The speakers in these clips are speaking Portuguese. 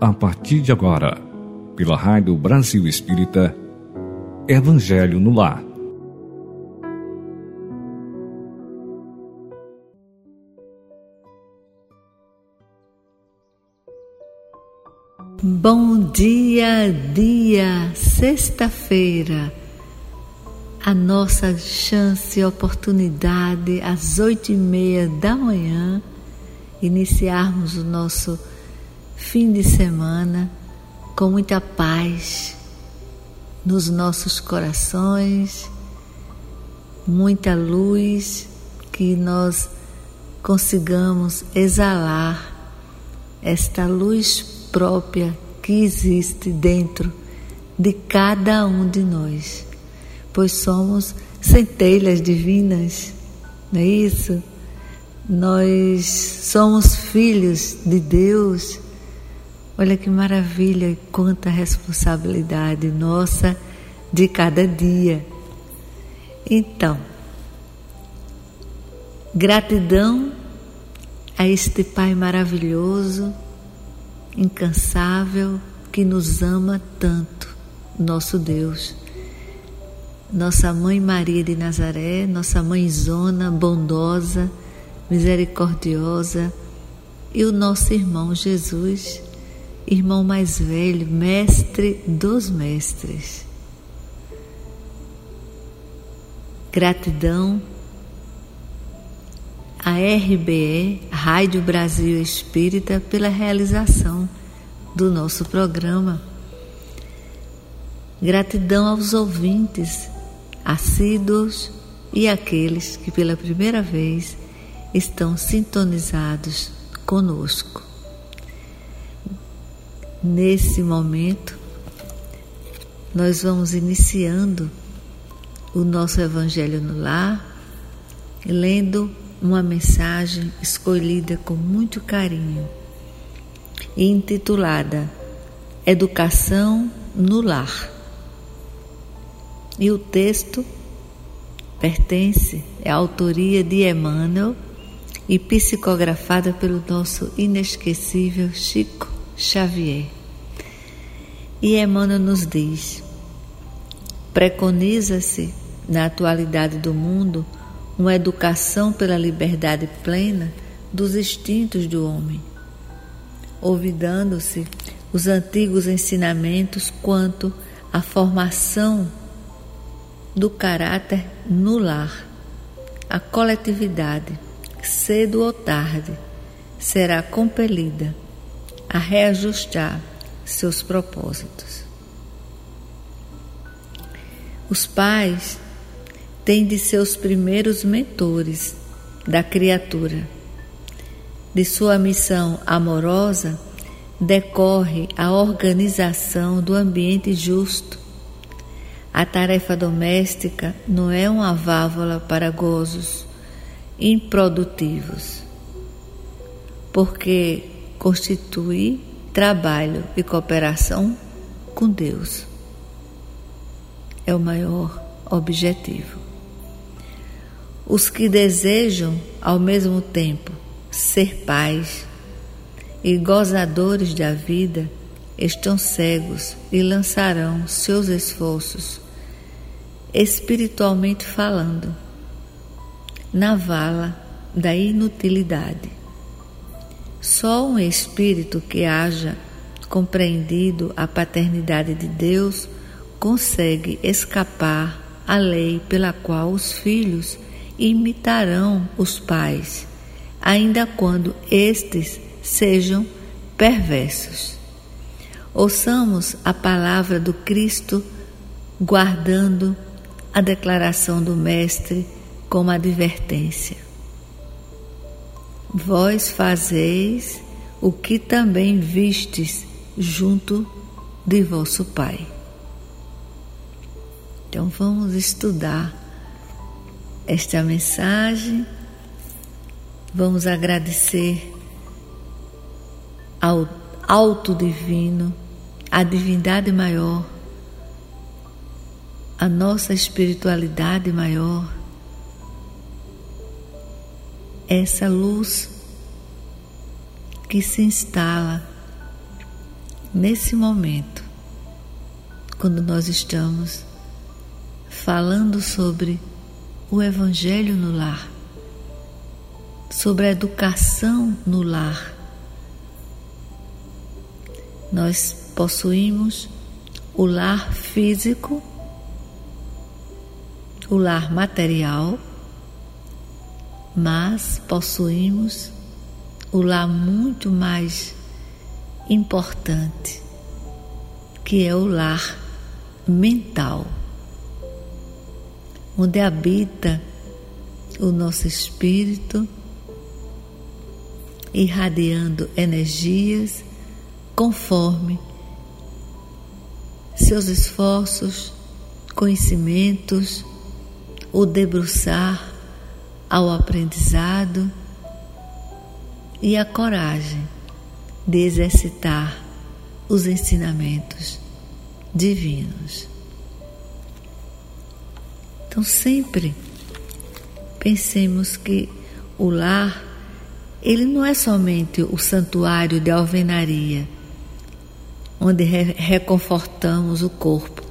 a partir de agora, pela Rádio Brasil Espírita, Evangelho no Lar. Bom dia, dia, sexta-feira. A nossa chance e oportunidade às oito e meia da manhã iniciarmos o nosso fim de semana com muita paz nos nossos corações, muita luz, que nós consigamos exalar esta luz própria que existe dentro de cada um de nós, pois somos centelhas divinas, não é isso? Nós somos filhos de Deus Olha que maravilha e quanta responsabilidade nossa de cada dia. Então, gratidão a este Pai maravilhoso, incansável, que nos ama tanto, nosso Deus. Nossa Mãe Maria de Nazaré, nossa Mãe Zona, bondosa, misericordiosa, e o nosso irmão Jesus irmão mais velho, mestre dos mestres. Gratidão à RBE, Rádio Brasil Espírita, pela realização do nosso programa. Gratidão aos ouvintes, assíduos e aqueles que pela primeira vez estão sintonizados conosco. Nesse momento, nós vamos iniciando o nosso Evangelho no Lar, lendo uma mensagem escolhida com muito carinho e intitulada Educação no Lar. E o texto pertence à autoria de Emmanuel e psicografada pelo nosso inesquecível Chico Xavier. E Emmanuel nos diz: preconiza-se na atualidade do mundo uma educação pela liberdade plena dos instintos do homem, olvidando-se os antigos ensinamentos quanto à formação do caráter no lar. A coletividade, cedo ou tarde, será compelida a reajustar seus propósitos. Os pais têm de ser os primeiros mentores da criatura. De sua missão amorosa decorre a organização do ambiente justo. A tarefa doméstica não é uma válvula para gozos improdutivos, porque constitui trabalho e cooperação com Deus. É o maior objetivo. Os que desejam, ao mesmo tempo, ser pais e gozadores da vida estão cegos e lançarão seus esforços, espiritualmente falando, na vala da inutilidade. Só um espírito que haja compreendido a paternidade de Deus consegue escapar à lei pela qual os filhos imitarão os pais, ainda quando estes sejam perversos. Ouçamos a palavra do Cristo, guardando a declaração do Mestre como advertência. Vós fazeis o que também vistes junto de vosso Pai. Então vamos estudar esta mensagem, vamos agradecer ao Alto Divino, à Divindade Maior, a nossa espiritualidade maior essa luz que se instala nesse momento, quando nós estamos falando sobre o Evangelho no lar, sobre a educação no lar. Nós possuímos o lar físico, o lar material, mas possuímos o lar muito mais importante, que é o lar mental onde habita o nosso espírito, irradiando energias conforme seus esforços, conhecimentos, o debruçar ao aprendizado e a coragem de exercitar os ensinamentos divinos. Então sempre pensemos que o lar ele não é somente o santuário de alvenaria onde re reconfortamos o corpo.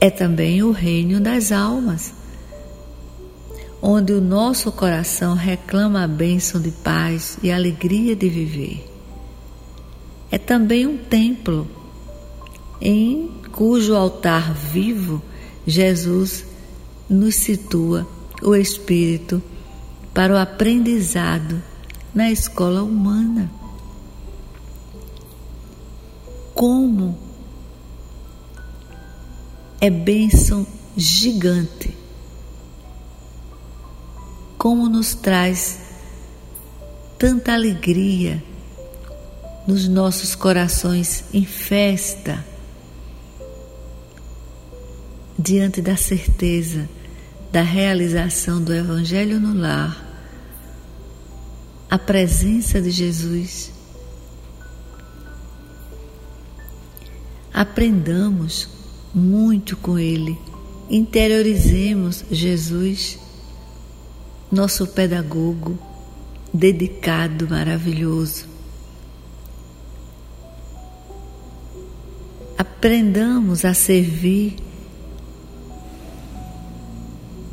É também o reino das almas, onde o nosso coração reclama a bênção de paz e alegria de viver. É também um templo em cujo altar vivo Jesus nos situa o espírito para o aprendizado na escola humana. Como é bênção gigante, como nos traz tanta alegria nos nossos corações em festa diante da certeza da realização do Evangelho no lar, a presença de Jesus. Aprendamos muito com Ele, interiorizemos Jesus, nosso pedagogo, dedicado, maravilhoso. Aprendamos a servir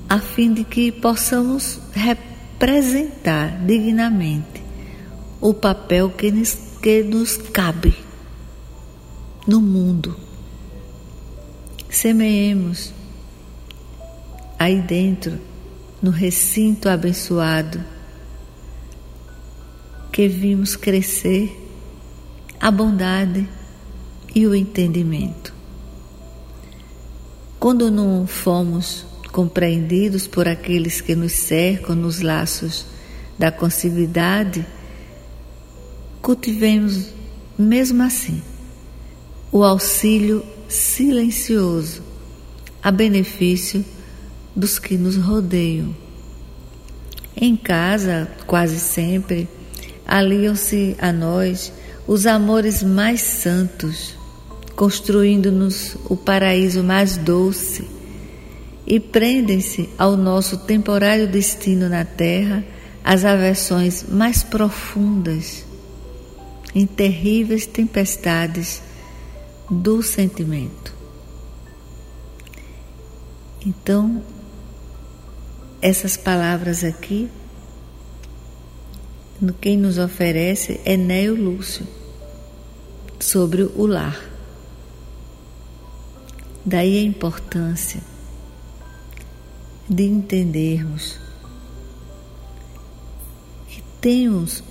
a fim de que possamos representar dignamente o papel que nos, que nos cabe no mundo. Semeemos aí dentro, no recinto abençoado, que vimos crescer a bondade e o entendimento. Quando não fomos compreendidos por aqueles que nos cercam nos laços da concivilidade, cultivemos, mesmo assim, o auxílio silencioso a benefício dos que nos rodeiam. Em casa, quase sempre, aliam-se a nós os amores mais santos, construindo-nos o paraíso mais doce e prendem-se ao nosso temporário destino na terra as aversões mais profundas em terríveis tempestades do sentimento. Então, essas palavras aqui, quem nos oferece é Neo Lúcio, sobre o lar. Daí a importância de entendermos que temos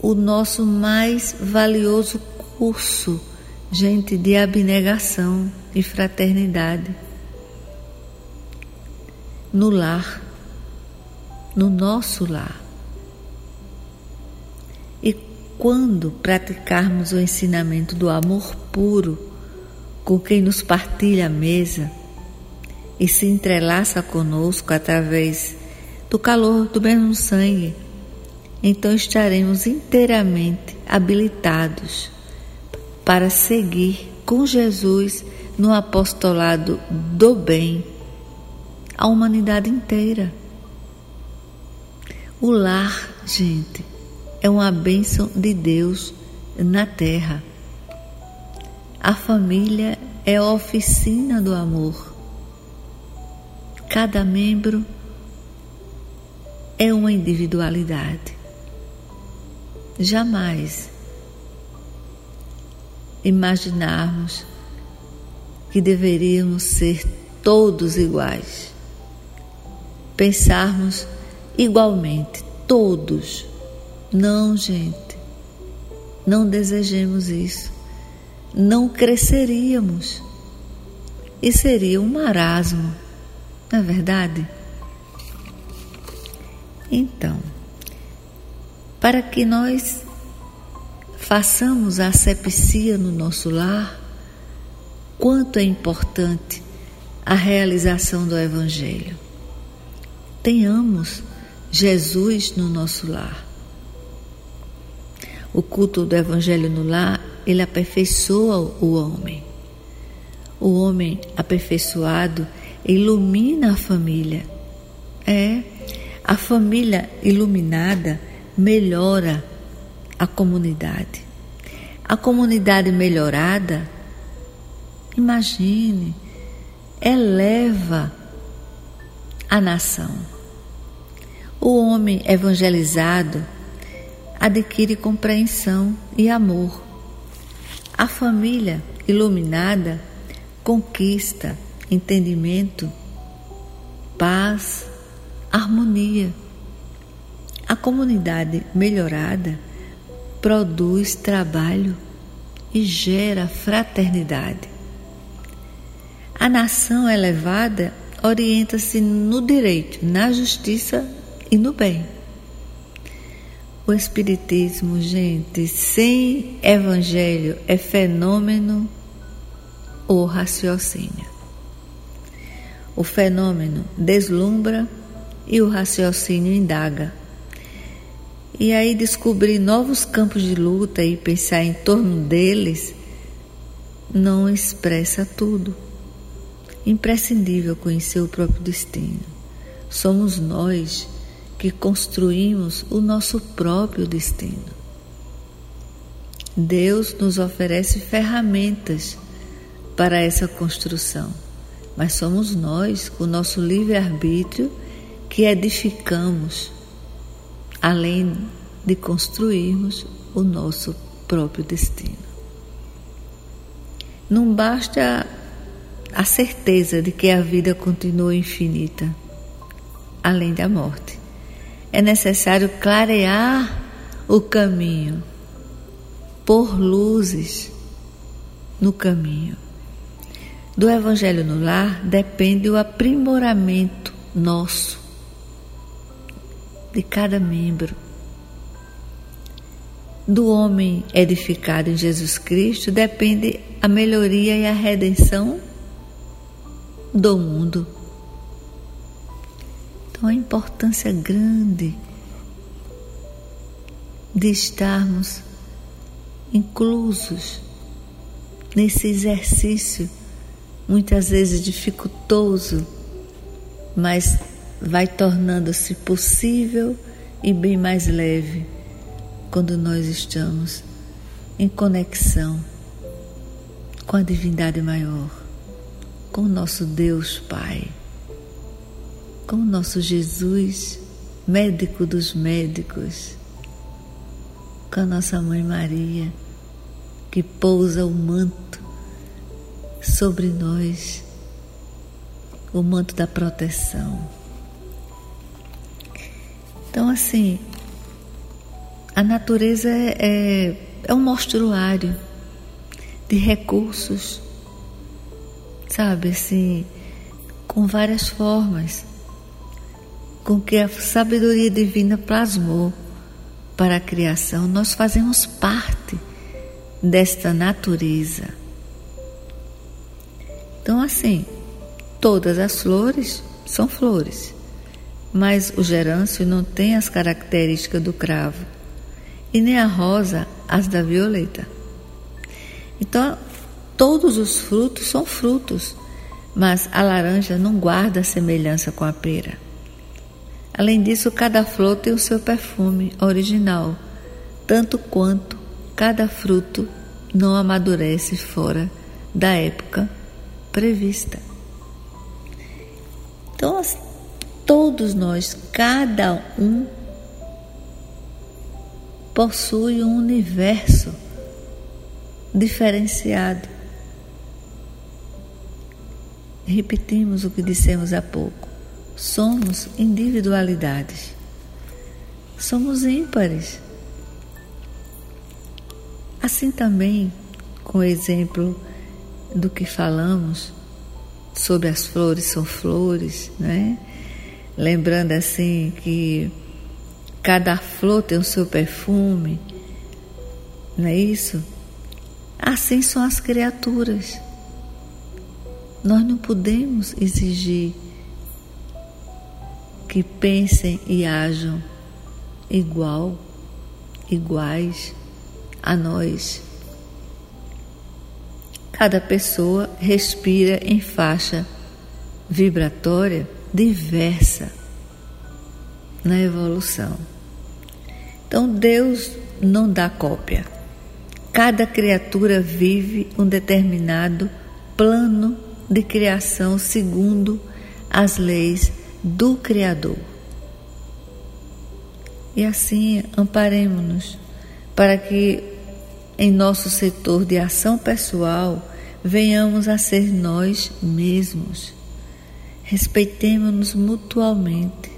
o nosso mais valioso curso, gente, de abnegação e fraternidade no lar, no nosso lar. E quando praticarmos o ensinamento do amor puro com quem nos partilha a mesa, e se entrelaça conosco através do calor do mesmo sangue, então estaremos inteiramente habilitados para seguir com Jesus no apostolado do bem a humanidade inteira. O lar, gente, é uma bênção de Deus na terra. A família é a oficina do amor. Cada membro é uma individualidade. Jamais imaginarmos que deveríamos ser todos iguais. Pensarmos igualmente, todos. Não, gente, não desejemos isso. Não cresceríamos. E seria um marasmo, não é verdade? Então, para que nós façamos a asepsia no nosso lar, quanto é importante a realização do Evangelho. Tenhamos Jesus no nosso lar. O culto do Evangelho no lar, ele aperfeiçoa o homem. O homem aperfeiçoado ilumina a família. É, a família iluminada melhora a comunidade. A comunidade melhorada Imagine, eleva a nação. O homem evangelizado adquire compreensão e amor. A família iluminada conquista entendimento, paz, harmonia. A comunidade melhorada produz trabalho e gera fraternidade. A nação elevada orienta-se no direito, na justiça e no bem. O Espiritismo, gente, sem Evangelho é fenômeno ou raciocínio. O fenômeno deslumbra e o raciocínio indaga. E aí descobrir novos campos de luta e pensar em torno deles não expressa tudo imprescindível conhecer o próprio destino. Somos nós que construímos o nosso próprio destino. Deus nos oferece ferramentas para essa construção, mas somos nós, com o nosso livre-arbítrio, que edificamos, além de construirmos o nosso próprio destino. Não basta a certeza de que a vida continua infinita, além da morte. É necessário clarear o caminho, pôr luzes no caminho. Do Evangelho no Lar depende o aprimoramento nosso, de cada membro. Do homem edificado em Jesus Cristo depende a melhoria e a redenção do mundo. Então, a importância grande de estarmos inclusos nesse exercício, muitas vezes dificultoso, mas vai tornando-se possível e bem mais leve quando nós estamos em conexão com a divindade maior com o nosso Deus Pai, com o nosso Jesus, médico dos médicos, com a nossa Mãe Maria, que pousa o manto sobre nós, o manto da proteção. Então, assim, a natureza é, é, é um mostruário de recursos sabe, assim, com várias formas, com que a sabedoria divina plasmou para a criação. Nós fazemos parte desta natureza. Então, assim, todas as flores são flores, mas o gerâncio não tem as características do cravo e nem a rosa as da violeta. Então, Todos os frutos são frutos, mas a laranja não guarda semelhança com a pera. Além disso, cada flor tem o seu perfume original, tanto quanto cada fruto não amadurece fora da época prevista. Então, todos nós, cada um, possui um universo diferenciado. Repetimos o que dissemos há pouco. Somos individualidades. Somos ímpares. Assim também, com o exemplo do que falamos sobre as flores são flores, né? Lembrando assim que cada flor tem o seu perfume, não é isso? Assim são as criaturas. Nós não podemos exigir que pensem e ajam igual, iguais a nós. Cada pessoa respira em faixa vibratória diversa na evolução. Então Deus não dá cópia. Cada criatura vive um determinado plano de criação segundo as leis do Criador. E assim amparemos-nos para que em nosso setor de ação pessoal venhamos a ser nós mesmos. Respeitemos-nos mutualmente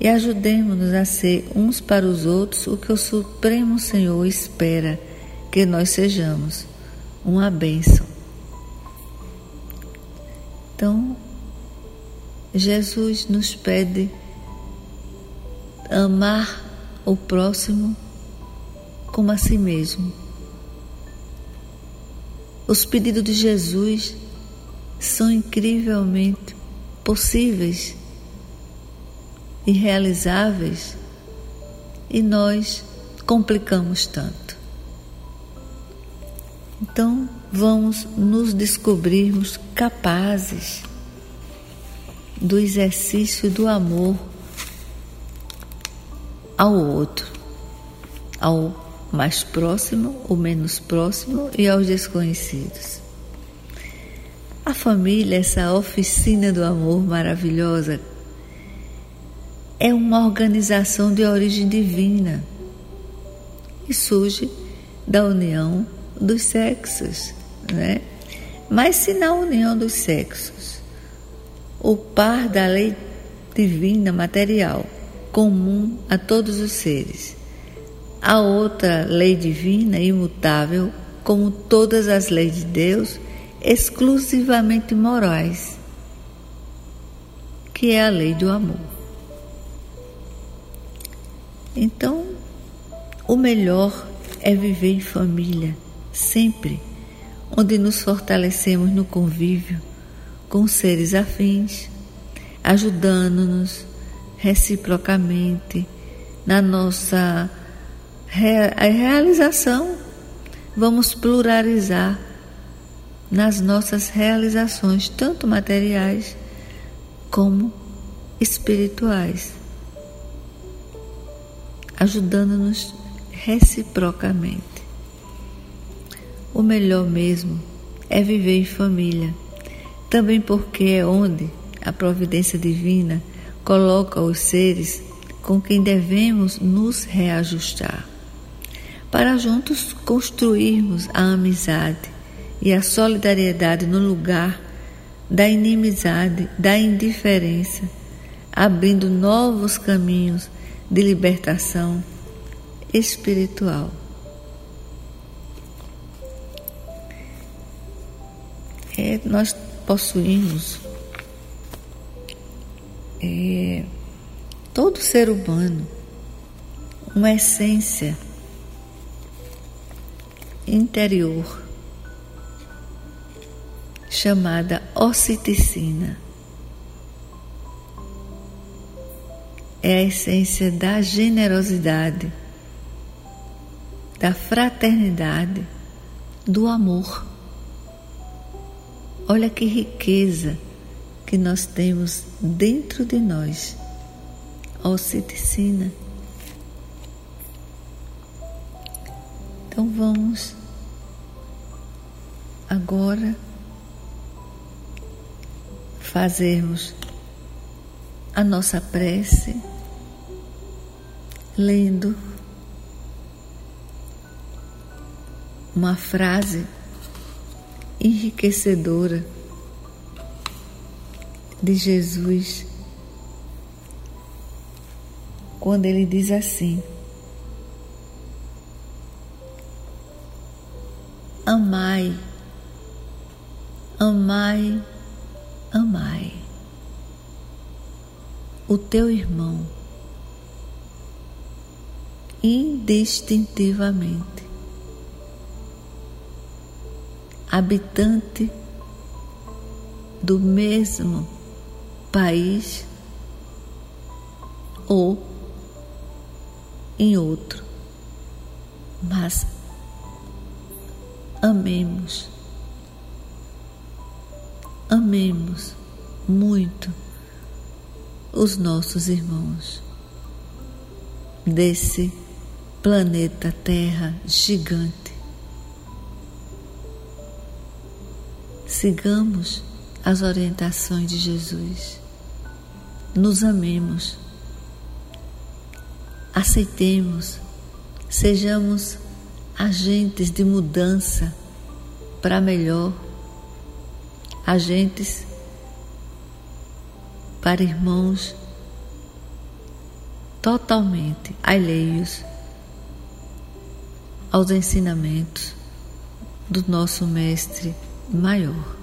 e ajudemos-nos a ser uns para os outros o que o Supremo Senhor espera que nós sejamos. Uma bênção. Então, Jesus nos pede amar o próximo como a si mesmo. Os pedidos de Jesus são incrivelmente possíveis e realizáveis e nós complicamos tanto. Então, vamos nos descobrirmos capazes do exercício do amor ao outro, ao mais próximo ou menos próximo e aos desconhecidos. A família, essa oficina do amor maravilhosa, é uma organização de origem divina e surge da união dos sexos, né? Mas se na união dos sexos o par da lei divina material comum a todos os seres a outra lei divina imutável, como todas as leis de Deus, exclusivamente morais, que é a lei do amor. Então, o melhor é viver em família, sempre, onde nos fortalecemos no convívio com seres afins, ajudando-nos reciprocamente na nossa realização, vamos pluralizar nas nossas realizações, tanto materiais como espirituais, ajudando-nos reciprocamente. O melhor mesmo é viver em família, também porque é onde a providência divina coloca os seres com quem devemos nos reajustar para juntos construirmos a amizade e a solidariedade no lugar da inimizade, da indiferença, abrindo novos caminhos de libertação espiritual. É, nós possuímos é, todo ser humano uma essência interior chamada ociticina. É a essência da generosidade, da fraternidade, do amor. Olha que riqueza que nós temos dentro de nós. Ociticina. Então vamos agora fazermos a nossa prece lendo uma frase enriquecedora de Jesus. Quando ele diz assim: Amai, amai, amai o teu irmão indistintivamente, habitante do mesmo país ou em outro, mas amemos, amemos muito os nossos irmãos desse planeta Terra gigante. Sigamos as orientações de Jesus. Nos amemos. Aceitemos. Sejamos agentes de mudança para melhor. Agentes para irmãos totalmente alheios aos ensinamentos do nosso Mestre maior.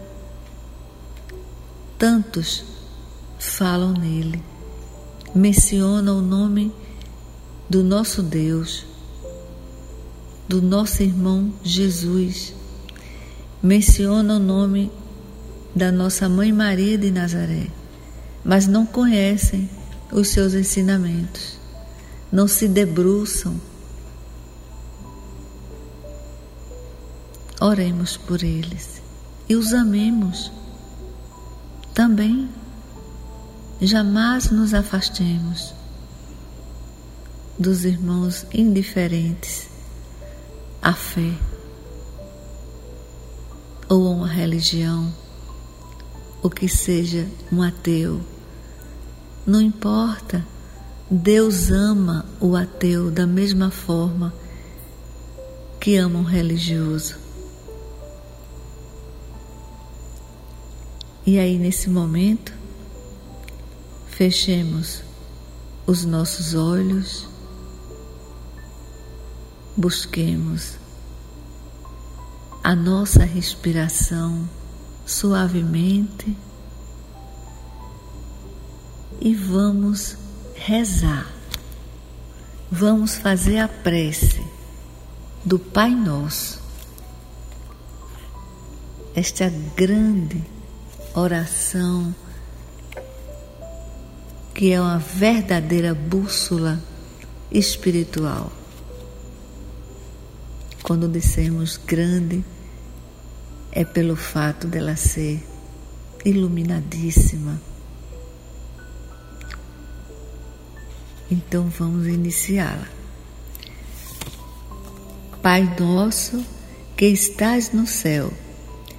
Tantos falam nele, mencionam o nome do nosso Deus, do nosso irmão Jesus, mencionam o nome da nossa Mãe Maria de Nazaré, mas não conhecem os seus ensinamentos, não se debruçam Oremos por eles e os amemos também. Jamais nos afastemos dos irmãos indiferentes à fé ou a uma religião, o que seja um ateu. Não importa, Deus ama o ateu da mesma forma que ama um religioso. E aí, nesse momento, fechemos os nossos olhos, busquemos a nossa respiração suavemente e vamos rezar. Vamos fazer a prece do Pai Nosso. Esta grande oração, que é uma verdadeira bússola espiritual. Quando dissemos grande, é pelo fato dela ser iluminadíssima. Então vamos iniciá-la. Pai nosso que estás no céu,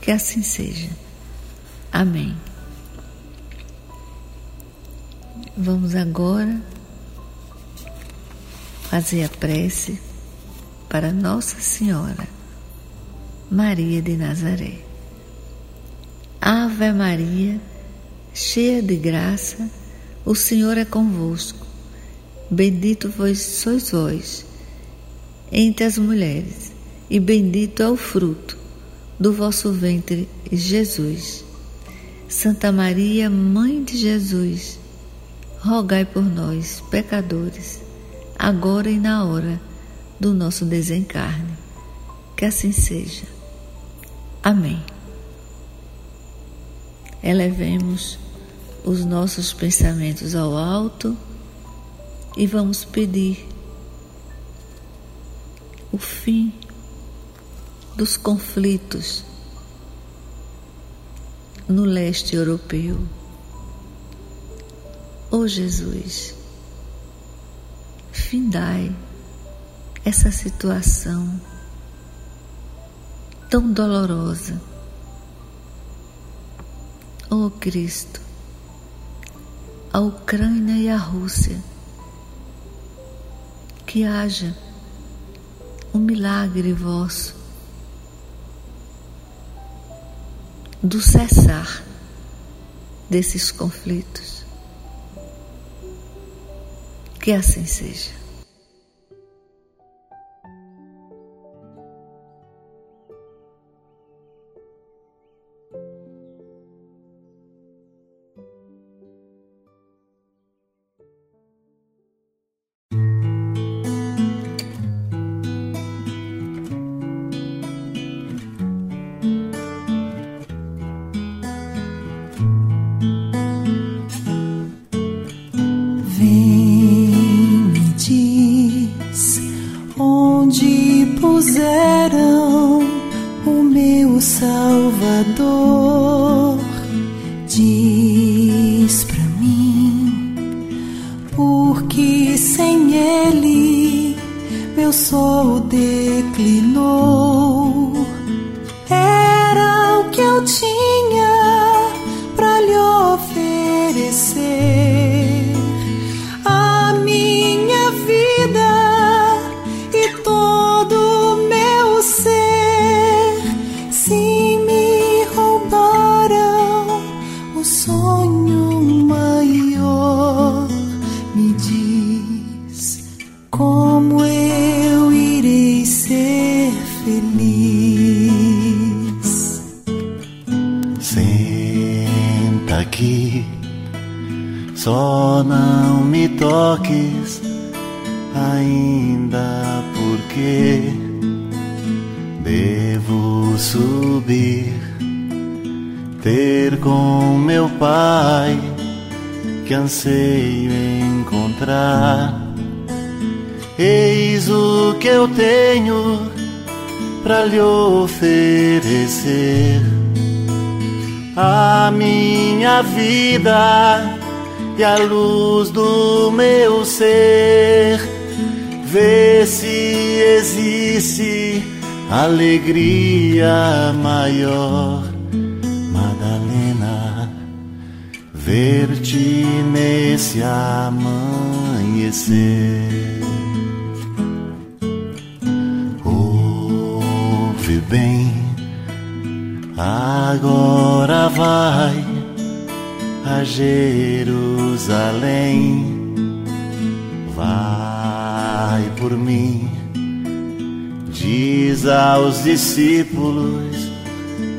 que assim seja. Amém. Vamos agora fazer a prece para Nossa Senhora, Maria de Nazaré. Ave Maria, cheia de graça, o Senhor é convosco. Bendito vós sois vós entre as mulheres, e bendito é o fruto do vosso ventre, Jesus. Santa Maria, Mãe de Jesus, rogai por nós, pecadores, agora e na hora do nosso desencarne. Que assim seja. Amém. Elevemos os nossos pensamentos ao alto e vamos pedir o fim dos conflitos no leste europeu. Ó oh Jesus, findai essa situação tão dolorosa. Ó oh Cristo, a Ucrânia e a Rússia, que haja um milagre vosso do cessar desses conflitos. Que assim seja. sol declinou. Anseio encontrar. Eis o que eu tenho para lhe oferecer. A minha vida e a luz do meu ser. Vê se existe alegria maior ver-te nesse amanhecer. Ouve bem, agora vai a Jerusalém. Vai por mim, diz aos discípulos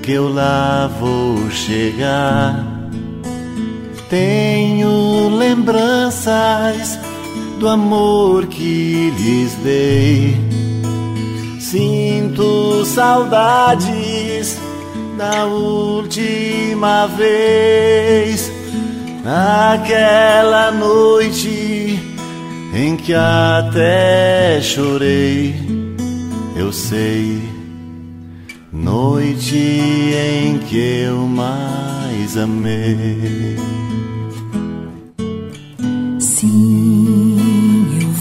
que eu lá vou chegar tenho lembranças do amor que lhes dei. Sinto saudades da última vez, naquela noite em que até chorei. Eu sei, noite em que eu mais amei.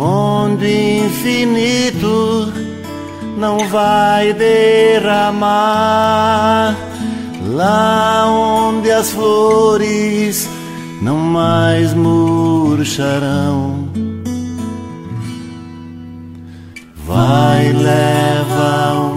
onde infinito não vai derramar, lá onde as flores não mais murcharão. Vai, leva o